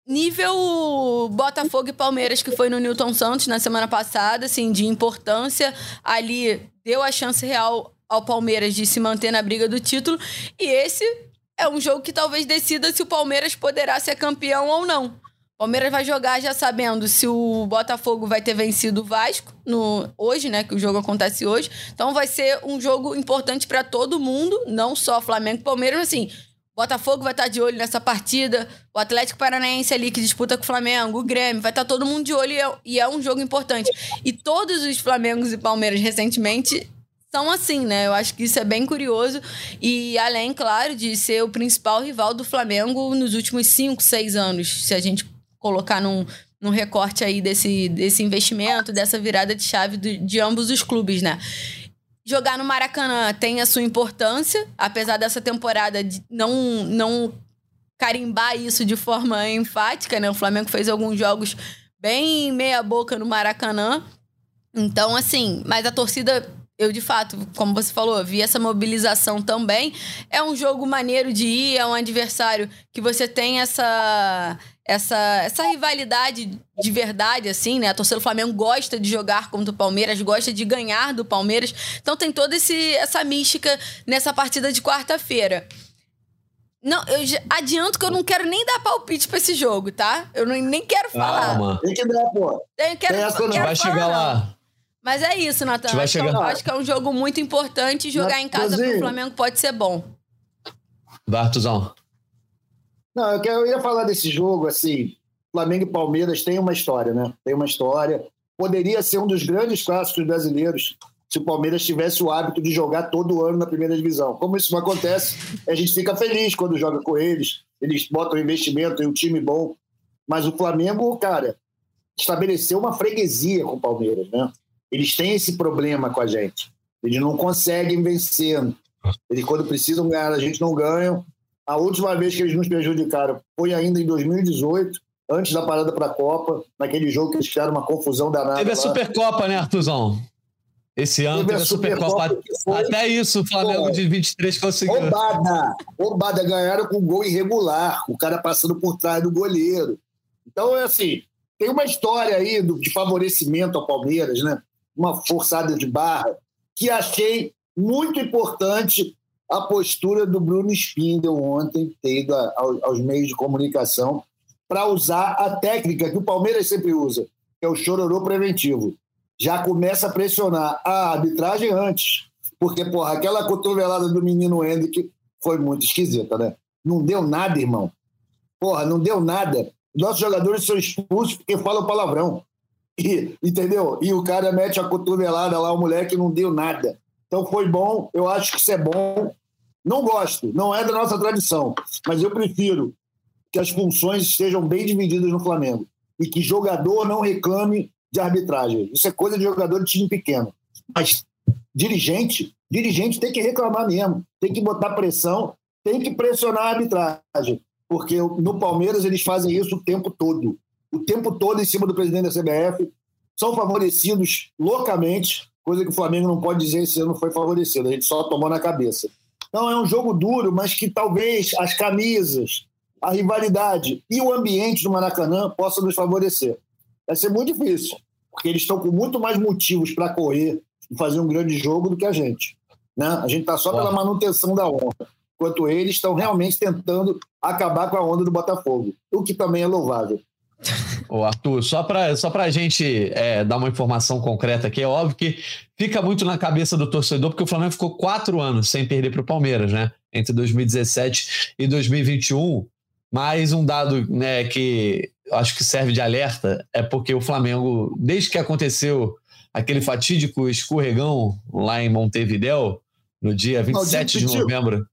nível Botafogo e Palmeiras, que foi no Newton Santos na semana passada, assim, de importância. Ali deu a chance real ao Palmeiras de se manter na briga do título. E esse é um jogo que talvez decida se o Palmeiras poderá ser campeão ou não. Palmeiras vai jogar já sabendo se o Botafogo vai ter vencido o Vasco no, hoje, né? Que o jogo acontece hoje. Então vai ser um jogo importante para todo mundo, não só Flamengo e Palmeiras, assim. Botafogo vai estar de olho nessa partida, o Atlético Paranaense ali que disputa com o Flamengo, o Grêmio, vai estar todo mundo de olho e é, e é um jogo importante. E todos os Flamengos e Palmeiras recentemente são assim, né? Eu acho que isso é bem curioso. E além, claro, de ser o principal rival do Flamengo nos últimos 5, 6 anos, se a gente colocar num, num recorte aí desse, desse investimento, dessa virada de chave do, de ambos os clubes, né? Jogar no Maracanã tem a sua importância, apesar dessa temporada de não, não carimbar isso de forma enfática, né? O Flamengo fez alguns jogos bem meia boca no Maracanã. Então, assim, mas a torcida eu de fato, como você falou, vi essa mobilização também. É um jogo maneiro de ir, é um adversário que você tem essa essa, essa rivalidade de verdade, assim, né? A torcida do Flamengo gosta de jogar contra o Palmeiras, gosta de ganhar do Palmeiras. Então tem toda esse, essa mística nessa partida de quarta-feira. Não, eu adianto que eu não quero nem dar palpite pra esse jogo, tá? Eu não, nem quero falar. Calma. Tem que dar, pô. Eu quero, Tem essa não. quero vai falar, chegar não. lá. Mas é isso, Natan. Acho, que é um- chegar. acho que é um jogo muito importante. Jogar em casa pro Flamengo pode ser bom. Vai, Artuzão. Não, eu, quero- eu ia falar desse jogo, assim, Flamengo e Palmeiras tem uma história, né? Tem uma história. Poderia ser um dos grandes clássicos brasileiros se o Palmeiras tivesse o hábito de jogar todo ano na primeira divisão. Como isso não acontece, a gente fica feliz quando joga com eles, eles botam investimento em um time bom. Mas o Flamengo, cara, estabeleceu uma freguesia com o Palmeiras, né? Eles têm esse problema com a gente. Eles não conseguem vencer. Eles, quando precisam ganhar, a gente não ganham. A última vez que eles nos prejudicaram foi ainda em 2018, antes da parada para a Copa, naquele jogo que eles criaram uma confusão danada. Teve a lá. Supercopa, né, Artuzão? Esse ano Teve teve, a Supercopa. Até isso o Flamengo Pô. de 23 conseguiu. Roubada! Roubada, ganharam com gol irregular, o cara passando por trás do goleiro. Então, é assim, tem uma história aí do- de favorecimento ao Palmeiras, né? Uma forçada de barra, que achei muito importante a postura do Bruno Spindel ontem, ter ido a- ao- aos meios de comunicação, para usar a técnica que o Palmeiras sempre usa, que é o chororô preventivo. Já começa a pressionar a arbitragem antes. Porque, porra, aquela cotovelada do menino Hendrick foi muito esquisita, né? Não deu nada, irmão. Porra, não deu nada. Nossos jogadores são expulsos porque falam palavrão. E, entendeu? E o cara mete a cotovelada lá, o moleque não deu nada. Então foi bom, eu acho que isso é bom. Não gosto, não é da nossa tradição, mas eu prefiro que as funções estejam bem divididas no Flamengo e que jogador não reclame de arbitragem. Isso é coisa de jogador de time pequeno. Mas dirigente, dirigente tem que reclamar mesmo, tem que botar pressão, tem que pressionar a arbitragem, porque no Palmeiras eles fazem isso o tempo todo. O tempo todo em cima do presidente da CBF, são favorecidos loucamente, coisa que o Flamengo não pode dizer esse ano foi favorecido, a gente só tomou na cabeça. Então é um jogo duro, mas que talvez as camisas, a rivalidade e o ambiente do Maracanã possam nos favorecer. Vai ser muito difícil, porque eles estão com muito mais motivos para correr e fazer um grande jogo do que a gente. Né? A gente está só pela manutenção da onda, enquanto eles estão realmente tentando acabar com a onda do Botafogo, o que também é louvável. Ô, Arthur, só para só a gente é, dar uma informação concreta aqui, é óbvio que fica muito na cabeça do torcedor, porque o Flamengo ficou quatro anos sem perder para o Palmeiras, né? Entre 2017 e 2021. Mas um dado né, que acho que serve de alerta é porque o Flamengo, desde que aconteceu aquele fatídico escorregão lá em Montevidéu, no dia 27 de novembro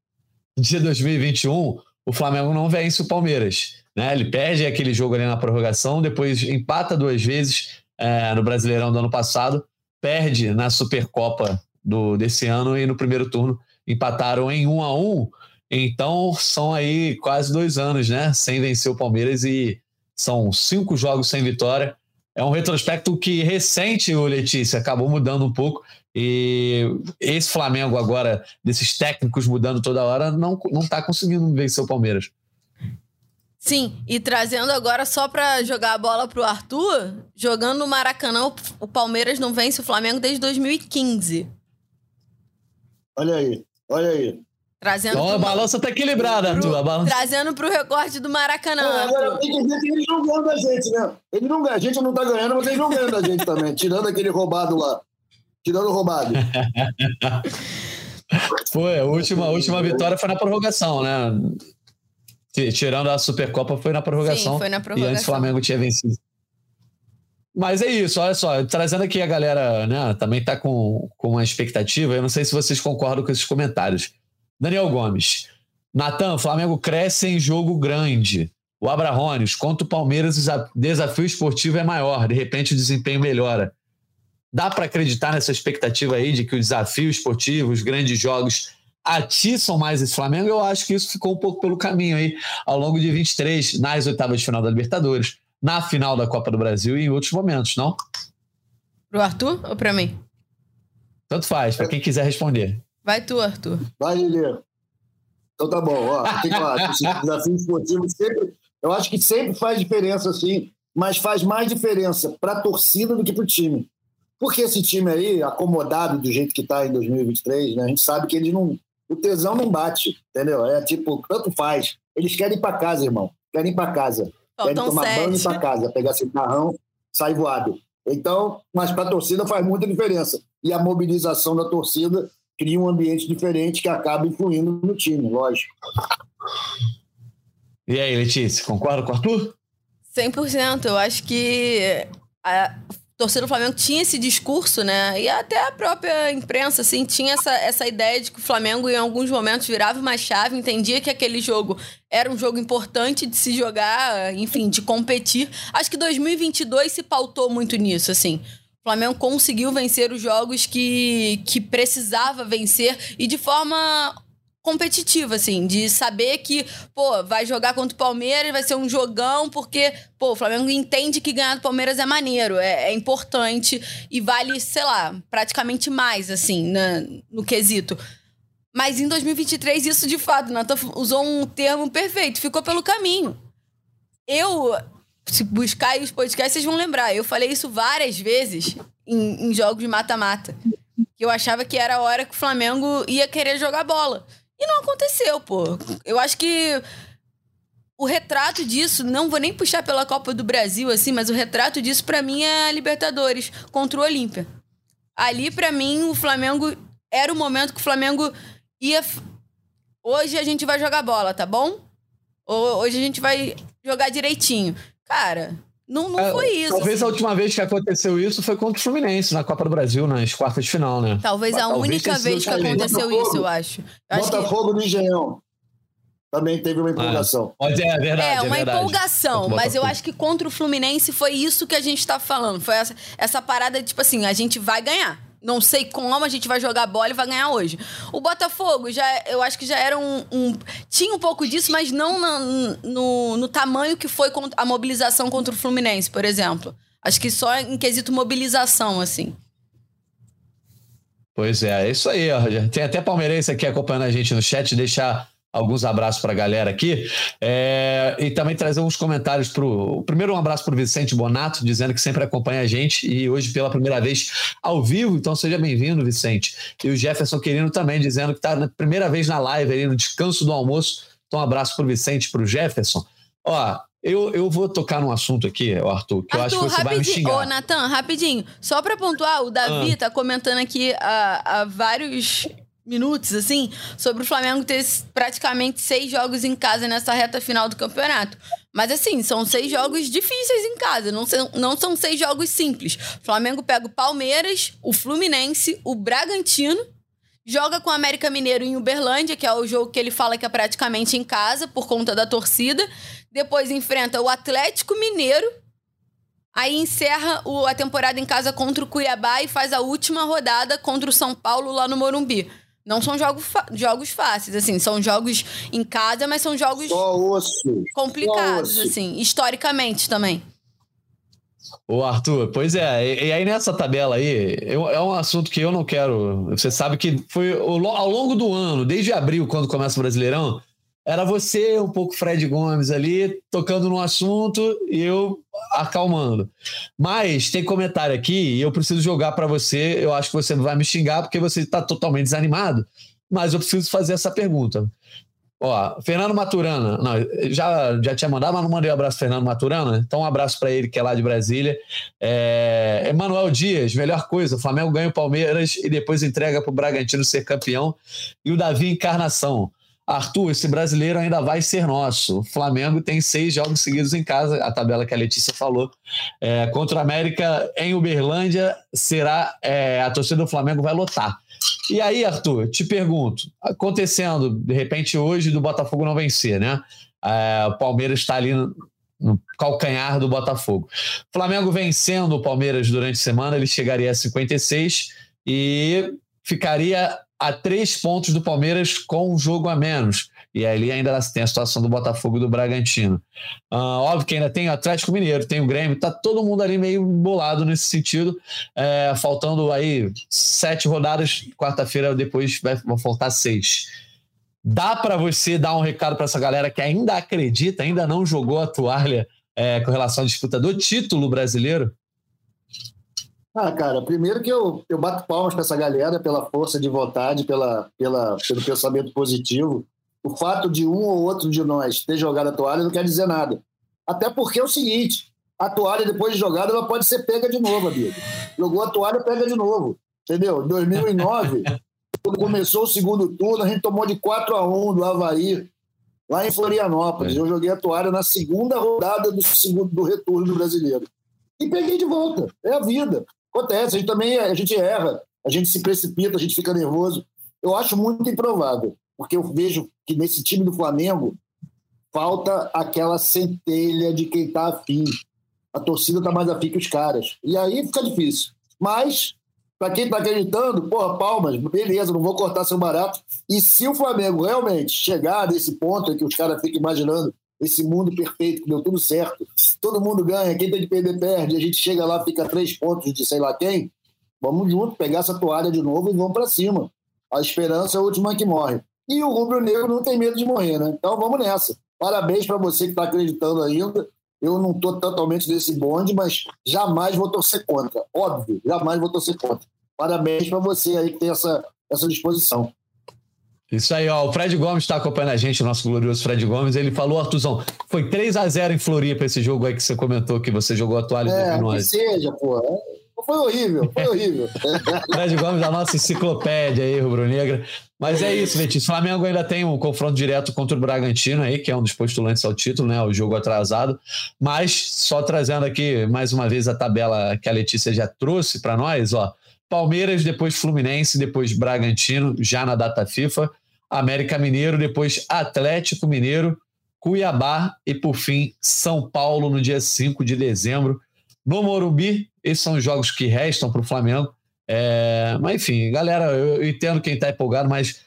de 2021, o Flamengo não vence o Palmeiras. Né? Ele perde aquele jogo ali na prorrogação, depois empata duas vezes é, no Brasileirão do ano passado, perde na Supercopa do, desse ano e no primeiro turno empataram em um a um. Então são aí quase dois anos, né? Sem vencer o Palmeiras e são cinco jogos sem vitória. É um retrospecto que recente, o Letícia, acabou mudando um pouco. E esse Flamengo agora, desses técnicos mudando toda hora, não, não tá conseguindo vencer o Palmeiras. Sim, e trazendo agora só pra jogar a bola pro Arthur, jogando no Maracanã, o- Palmeiras não vence o Flamengo desde 2015. Olha aí, olha aí. Trazendo então a balança tá equilibrada, Arthur. A balança... Trazendo pro recorte do Maracanã. É, agora tem que ver que eles não ganham da gente, né? Ele não ganha. A gente não tá ganhando, mas eles não ganham da gente também. Tirando aquele roubado lá. Tirando o roubado. foi, a última, a última vitória foi na prorrogação, né? Tirando a Supercopa, foi na prorrogação. Sim, foi na prorrogação. E antes o Flamengo tinha vencido. Mas é isso, olha só, trazendo aqui a galera, né, também tá com, com uma expectativa, eu não sei se vocês concordam com esses comentários. Daniel Gomes, Natan, Flamengo cresce em jogo grande. O Abrahones, contra o Palmeiras, o desafio esportivo é maior, de repente o desempenho melhora. Dá para acreditar nessa expectativa aí de que o desafio esportivo, os grandes jogos atiçam mais esse Flamengo? Eu acho que isso ficou um pouco pelo caminho aí ao longo de 23, nas oitavas de final da Libertadores na final da Copa do Brasil e em outros momentos, não? Pro Arthur ou para mim? Tanto faz, para quem quiser responder. Vai tu, Arthur. Vai, Lili. Então tá bom, ó, tem claro, desafio esportivo sempre, eu acho que sempre faz diferença, assim, mas faz mais diferença para a torcida do que para o time. Porque esse time aí, acomodado do jeito que está em 2023, né, a gente sabe que eles não. O tesão não bate, entendeu? É tipo, tanto faz. Eles querem ir para casa, irmão. Querem ir para casa. Faltam tomar sete. banho para casa, pegar seu carrão, sai voado. Então, mas para a torcida faz muita diferença. E a mobilização da torcida cria um ambiente diferente que acaba influindo no time, lógico. E aí, Letícia, concorda com o Arthur? 100%. Eu acho que a, torcida do Flamengo tinha esse discurso, né? E até a própria imprensa, assim, tinha essa, essa ideia de que o Flamengo, em alguns momentos, virava uma chave, entendia que aquele jogo era um jogo importante de se jogar, enfim, de competir. Acho que 2022 se pautou muito nisso, assim. O Flamengo conseguiu vencer os jogos que, que precisava vencer e de forma competitiva, assim, de saber que, pô, vai jogar contra o Palmeiras, vai ser um jogão, porque, pô, o Flamengo entende que ganhar do Palmeiras é maneiro, é, é importante e vale, sei lá, praticamente mais, assim, na, no quesito. Mas em 2023, isso de fato, Nathan usou um termo perfeito, ficou pelo caminho. Eu, se buscar aí os podcasts, vocês vão lembrar, eu falei isso várias vezes em, em jogos de mata-mata. Que eu achava que era a hora que o Flamengo ia querer jogar bola. E não aconteceu, pô. Eu acho que o retrato disso, não vou nem puxar pela Copa do Brasil, assim, mas o retrato disso para mim é a Libertadores contra o Olímpia. Ali, para mim, o Flamengo era o momento que o Flamengo ia. Hoje a gente vai jogar bola, tá bom? Hoje a gente vai jogar direitinho. Cara, não, não é, foi isso. Talvez assim. a última vez que aconteceu isso foi contra o Fluminense na Copa do Brasil, nas quartas de final, né? Talvez a Talvez única vez que aconteceu isso, eu acho. Eu Botafogo que... no Engenhão. Também teve uma empolgação. Ah, pode, é, verdade. É, uma é verdade. empolgação. Mas eu acho que contra o Fluminense foi isso que a gente tá falando. Foi essa, essa parada de, tipo assim, a gente vai ganhar. Não sei como a gente vai jogar bola e vai ganhar hoje. O Botafogo, já, eu acho que já era um. um tinha um pouco disso, mas não no, no, no tamanho que foi a mobilização contra o Fluminense, por exemplo. Acho que só em quesito mobilização, assim. Pois é, é isso aí, Roger. Tem até palmeirense aqui acompanhando a gente no chat, deixar alguns abraços para a galera aqui. É, e também trazer uns comentários para o. Primeiro, um abraço para o Vicente Bonato, dizendo que sempre acompanha a gente e hoje pela primeira vez ao vivo. Então seja bem-vindo, Vicente. E o Jefferson Querino também, dizendo que está na primeira vez na live ali no descanso do almoço. Então, um abraço para o Vicente, para o Jefferson. Ó, eu, eu vou tocar num assunto aqui, Arthur, que Arthur, eu acho que você vai me xingar. Ô, Natan, rapidinho. Só para pontuar, o Davi ah. tá comentando aqui há, há vários minutos, assim, sobre o Flamengo ter praticamente seis jogos em casa nessa reta final do campeonato. Mas, assim, são seis jogos difíceis em casa, não são, não são seis jogos simples. O Flamengo pega o Palmeiras, o Fluminense, o Bragantino, joga com o América Mineiro em Uberlândia, que é o jogo que ele fala que é praticamente em casa, por conta da torcida. Depois enfrenta o Atlético Mineiro, Aí encerra a temporada em casa contra o Cuiabá e faz a última rodada contra o São Paulo lá no Morumbi. Não são jogos, jogos fáceis, assim, são jogos em casa, mas são jogos complicados, osso. assim, historicamente também. Ô, Arthur, pois é, e, e aí nessa tabela aí, eu, é um assunto que eu não quero. Você sabe que foi ao longo do ano, desde abril, quando começa o Brasileirão, era você, um pouco Fred Gomes ali, tocando no assunto, e eu acalmando. Mas tem comentário aqui e eu preciso jogar para você. Eu acho que você vai me xingar porque você está totalmente desanimado. Mas eu preciso fazer essa pergunta. Ó, Fernando Maturana, não, já, já tinha mandado, mas não mandei um abraço Fernando Maturana, então um abraço para ele que é lá de Brasília. É, Emanuel Dias, melhor coisa, o Flamengo ganha o Palmeiras e depois entrega para o Bragantino ser campeão. E o Davi Encarnação, Arthur, esse brasileiro ainda vai ser nosso. O Flamengo tem seis jogos seguidos em casa, a tabela que a Letícia falou. É, contra o América em Uberlândia, será é, a torcida do Flamengo vai lotar. E aí, Arthur, te pergunto: acontecendo, de repente, hoje do Botafogo não vencer, né? É, o Palmeiras está ali no, no calcanhar do Botafogo. Flamengo vencendo o Palmeiras durante a semana, ele chegaria a 56 e ficaria a três pontos do Palmeiras com um jogo a menos. E ali ainda tem a situação do Botafogo e do Bragantino. Uh, óbvio que ainda tem o Atlético Mineiro, tem o Grêmio, tá todo mundo ali meio bolado nesse sentido. É, faltando aí sete rodadas, quarta-feira depois vai, faltar seis. Dá para você dar um recado para essa galera que ainda acredita, ainda não jogou a toalha é, com relação à disputa do título brasileiro? Ah, cara, primeiro que eu, eu bato palmas para essa galera pela força de vontade, pela, pela, pelo pensamento positivo. O fato de um ou outro de nós ter jogado a toalha não quer dizer nada. Até porque é o seguinte: a toalha, depois de jogada, ela pode ser pega de novo, amigo. Jogou a toalha, pega de novo. Entendeu? Em 2009, quando começou o segundo turno, a gente tomou de 4 a 1 do Havaí, lá em Florianópolis. É. Eu joguei a toalha na segunda rodada do, segundo, do retorno do brasileiro. E peguei de volta. É a vida. Acontece, a gente também a gente erra, a gente se precipita, a gente fica nervoso. Eu acho muito improvável, porque eu vejo que nesse time do Flamengo falta aquela centelha de quem está afim. A torcida está mais afim que os caras. E aí fica difícil. Mas, para quem está acreditando, porra, palmas, beleza, não vou cortar seu barato. E se o Flamengo realmente chegar nesse ponto em que os caras ficam imaginando esse mundo perfeito, que deu tudo certo, todo mundo ganha, quem tem que perder, perde, a gente chega lá, fica três pontos de sei lá quem, vamos junto, pegar essa toalha de novo e vamos para cima. A esperança é a última que morre. E o rubro negro não tem medo de morrer, né? Então vamos nessa. Parabéns para você que está acreditando ainda. Eu não estou totalmente nesse bonde, mas jamais vou torcer contra. Óbvio, jamais vou torcer contra. Parabéns para você aí que tem essa, essa disposição. Isso aí, ó. O Fred Gomes está acompanhando a gente, o nosso glorioso Fred Gomes. Ele falou, Artuzão, foi 3 a 0 em Floripa esse jogo aí que você comentou que você jogou a toalha é, que seja, pô. Foi horrível, foi horrível. Fred Gomes, a nossa enciclopédia aí, rubro-negra. Mas é isso, Letícia. O Flamengo ainda tem um confronto direto contra o Bragantino aí, que é um dos postulantes ao título, né? O jogo atrasado. Mas, só trazendo aqui mais uma vez a tabela que a Letícia já trouxe para nós, ó. Palmeiras, depois Fluminense, depois Bragantino, já na data FIFA, América Mineiro, depois Atlético Mineiro, Cuiabá e, por fim, São Paulo no dia 5 de dezembro. No Morumbi, esses são os jogos que restam para o Flamengo. É, mas, enfim, galera, eu entendo quem está empolgado, mas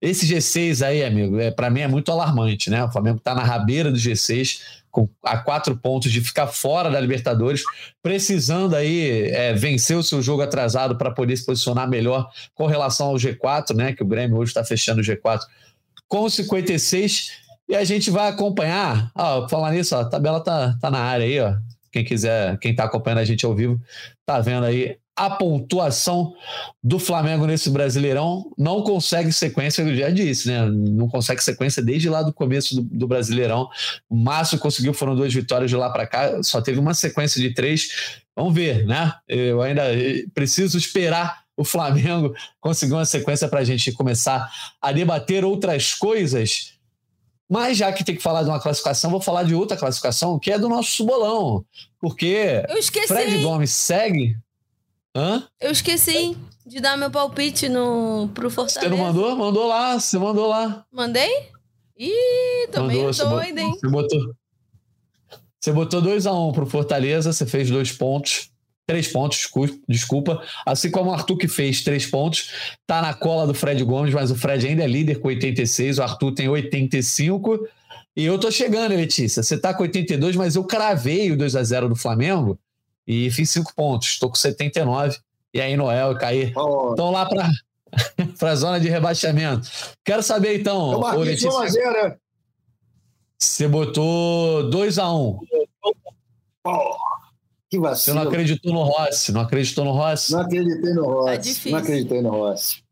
esse G6 aí, amigo, é, para mim é muito alarmante, né? O Flamengo está na rabeira do G6 com, a quatro pontos de ficar fora da Libertadores, precisando aí é, vencer o seu jogo atrasado para poder se posicionar melhor com relação ao G4, né? Que o Grêmio hoje está fechando o G4 com 56. E a gente vai acompanhar. Falar nisso, ó, a tabela tá, tá na área aí, ó. Quem quiser, quem está acompanhando a gente ao vivo, tá vendo aí a pontuação do Flamengo nesse Brasileirão não consegue sequência, eu já disse, né? Não consegue sequência desde lá do começo do, do Brasileirão. O máximo conseguiu foram duas vitórias de lá para cá, só teve uma sequência de três. Vamos ver, né? Eu ainda preciso esperar o Flamengo conseguir uma sequência para a gente começar a debater outras coisas. Mas já que tem que falar de uma classificação, vou falar de outra classificação, que é do nosso bolão. Porque Fred Gomes segue Hã? Eu esqueci de dar meu palpite no, pro Fortaleza. Você não mandou? Mandou lá, você mandou lá. Mandei? Ih, tô mandou, meio doida, hein? Você botou, você botou 2x1 um pro Fortaleza, você fez dois pontos. Três pontos, desculpa. Assim como o Arthur que fez três pontos, tá na cola do Fred Gomes, mas o Fred ainda é líder com 86, o Arthur tem 85. E eu tô chegando, Letícia. Você tá com 82, mas eu cravei o 2 a 0 do Flamengo e fiz cinco pontos. Estou com 79. E aí, Noel e Caí estão lá para a zona de rebaixamento. Quero saber, então, ô, Letícia. 1 a 0, Você botou 2 a 1 um. Porra, que vacilo. Você não acreditou no Rossi? Não acreditou no Rossi? Não acreditei no Rossi. É difícil. Não acreditei no Rossi.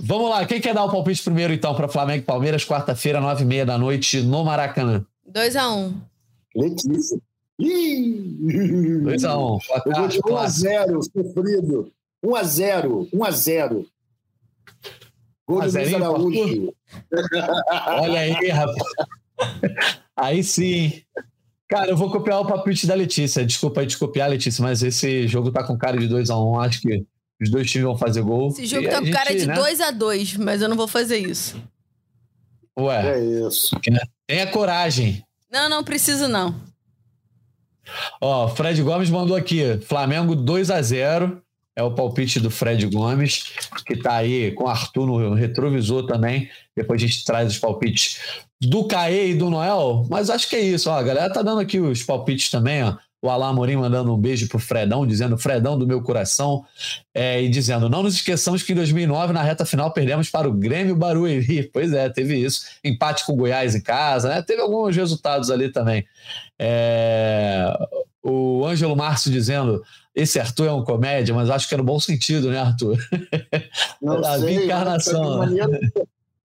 Vamos lá, quem quer dar o palpite primeiro, então, para Flamengo e Palmeiras, quarta-feira, nove e meia da noite, no Maracanã? 2x1. Letícia. Ih! 2x1. Eu vou de 1x0, sofrido. 1x0, 1x0. Gol de Luiz 1x0, Araújo. Olha aí, rapaz. Aí sim. Cara, eu vou copiar o palpite da Letícia. Desculpa aí te copiar, Letícia, mas esse jogo tá com cara de 2x1. Acho que os dois times vão fazer gol. Esse jogo E tá a com cara de né? 2x2, mas eu não vou fazer isso. Ué, É isso. tenha coragem. Não, não preciso não. Ó, Fred Gomes mandou aqui: Flamengo 2 a 0 É o palpite do Fred Gomes, que tá aí com o Arthur no retrovisor também. Depois a gente traz os palpites do Caê e do Noel. Mas acho que é isso, ó. A galera tá dando aqui os palpites também, ó. O Alain Amorim mandando um beijo pro Fredão, dizendo Fredão do meu coração. É, e dizendo: não nos esqueçamos que em 2009, na reta final, perdemos para o Grêmio Barueri. Pois é, teve isso. Empate com o Goiás em casa, né? Teve alguns resultados ali também. É, Ângelo Márcio dizendo: esse Arthur é um comédia, mas acho que é no bom sentido, né, Arthur? Não A sei, encarnação, de qualquer maneira,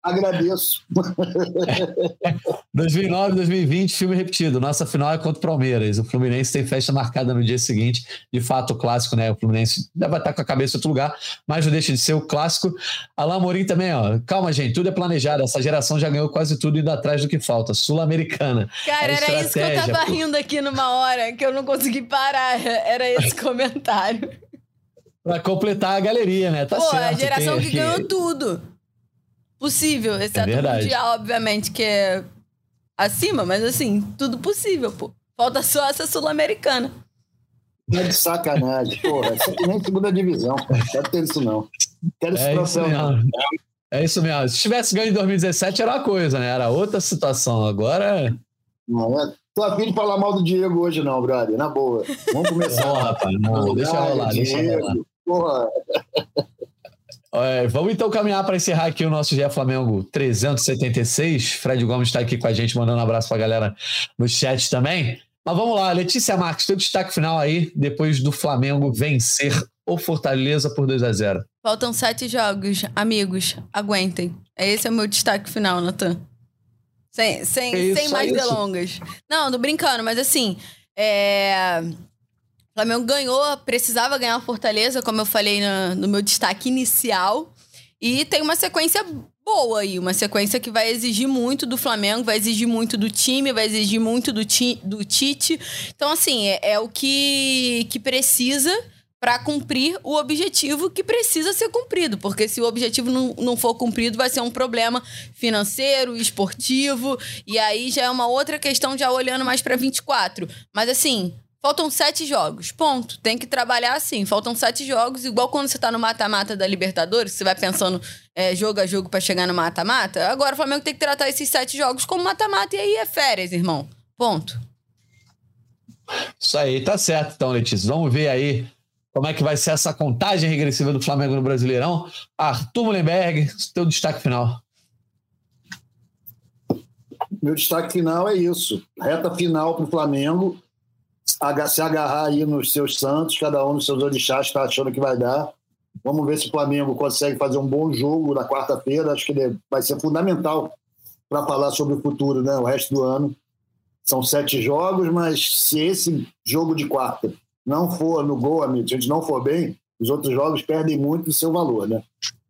Agradeço. 2009, 2020, filme repetido. Nossa final é contra o Palmeiras. O Fluminense tem festa marcada no dia seguinte. De fato, o clássico, né? O Fluminense deve estar com a cabeça em outro lugar, mas não deixa de ser o clássico. Alain Morim também, ó. Calma, gente, tudo é planejado. Essa geração já ganhou quase tudo indo atrás do que falta. Sul-Americana. Cara, É era isso que eu tava pô. rindo aqui numa hora, que eu não consegui parar. Era esse comentário. Pra completar a galeria, né? Tá Pô, certo. a geração que ganhou tudo. Possível, exceto o verdade. Mundial, obviamente, que é acima, mas assim, tudo possível, pô. Falta só essa Sul-Americana. Tá de sacanagem. Porra, isso aqui nem segunda divisão. Não quero ter isso, não. Quero É não. É isso mesmo. Se tivesse ganho em 2017 era uma coisa, né? Era outra situação. Agora. Não, é- Tô afim de falar mal do Diego hoje, não, brother. Na boa. Vamos começar. Não, rapaz, não, deixa rolar, deixa Diego, rolar. Porra, É, vamos então caminhar para encerrar aqui o nosso GE Flamengo 376. Fred Gomes está aqui com a gente, mandando um abraço para a galera no chat também. Mas vamos lá, Letícia Marques, teu destaque final aí, depois do Flamengo vencer o Fortaleza por 2 a 0 Faltam sete jogos. Amigos, aguentem. Esse é o meu destaque final, Natan. Sem, sem, É isso, sem mais delongas. Não, tô brincando, mas assim. É... O Flamengo ganhou, precisava ganhar a Fortaleza, como eu falei na- no meu destaque inicial. E tem uma sequência boa aí, uma sequência que vai exigir muito do Flamengo, vai exigir muito do time, vai exigir muito do, ti, do Tite. Então, assim, é, é o que, que precisa para cumprir o objetivo que precisa ser cumprido. Porque se o objetivo não, não for cumprido, vai ser um problema financeiro, esportivo. E aí já é uma outra questão, já olhando mais para 24. Mas assim. Faltam sete jogos, ponto. Tem que trabalhar assim. Faltam sete jogos, igual quando você tá no mata-mata da Libertadores, você vai pensando é, jogo a jogo para chegar no mata-mata. Agora o Flamengo tem que tratar esses sete jogos como mata-mata e aí é férias, irmão. Ponto. Isso aí, tá certo então, Letícia. Vamos ver aí como é que vai ser essa contagem regressiva do Flamengo no Brasileirão. Arthur Mullenberg, teu destaque final. meu destaque final é isso. Reta final para o Flamengo. Se agarrar aí nos seus santos, cada um nos seus orixás está achando que vai dar. Vamos ver se o Flamengo consegue fazer um bom jogo na quarta-feira. Acho que ele vai ser fundamental para falar sobre o futuro, né? O resto do ano. São sete jogos, mas se esse jogo de quarta não for no gol, amigo, se a gente não for bem, os outros jogos perdem muito do seu valor, né?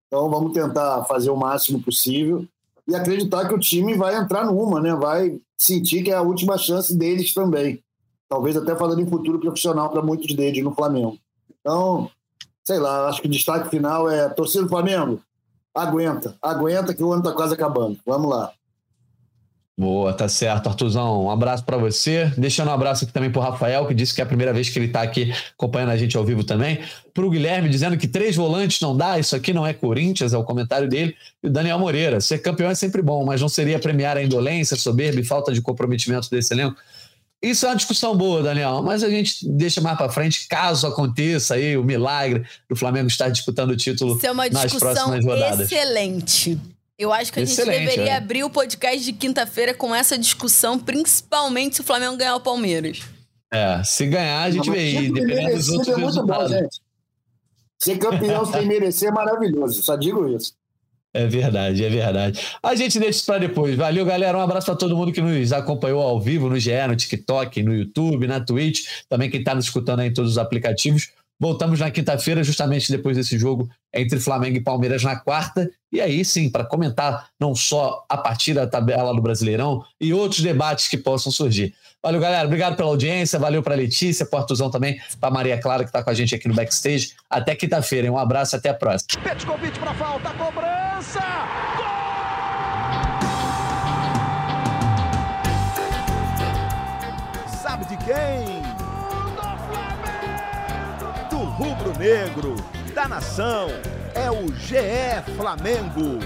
Então vamos tentar fazer o máximo possível e acreditar que o time vai entrar numa, né? Vai sentir que é a última chance deles também. Talvez até falando em futuro profissional para muitos deles no Flamengo. Então, sei lá, acho que o destaque final é torcida do Flamengo. Aguenta, aguenta que o ano está quase acabando. Vamos lá. Boa, tá certo, Artuzão. Um abraço para você. Deixando um abraço aqui também pro Rafael, que disse que é a primeira vez que ele tá aqui acompanhando a gente ao vivo também. Pro Guilherme, dizendo que três volantes não dá, isso aqui não é Corinthians, é o comentário dele. E o Daniel Moreira, ser campeão é sempre bom, mas não seria premiar a indolência, soberba e falta de comprometimento desse elenco? Isso é uma discussão boa, Daniel, mas a gente deixa mais para frente, caso aconteça aí o milagre do Flamengo estar disputando o título Isso é uma nas discussão próximas rodadas. excelente. Eu acho que a gente Excelente, deveria é. abrir o podcast de quinta-feira com essa discussão, principalmente se o Flamengo ganhar o Palmeiras. É, se ganhar, a gente vê. Dependendo dos outros é muito bom, gente. Ser campeão sem merecer é maravilhoso, só digo isso. É verdade, é verdade. A gente deixa isso para depois. Valeu, galera. Um abraço para todo mundo que nos acompanhou ao vivo no GE, no TikTok, no YouTube, na Twitch. Também quem está nos escutando em todos os aplicativos. Voltamos na quinta-feira, justamente depois desse jogo entre Flamengo e Palmeiras na quarta. E aí sim, para comentar não só a partida, a tabela do Brasileirão e outros debates que possam surgir. Valeu, galera. Obrigado pela audiência. Valeu para Letícia, Portuzão também, para Maria Clara, que está com a gente aqui no backstage. Até quinta-feira. Um abraço até a próxima. convite para falta, cobrança! Gol! Sabe de quem? Do rubro-negro, da nação. É o GE Flamengo.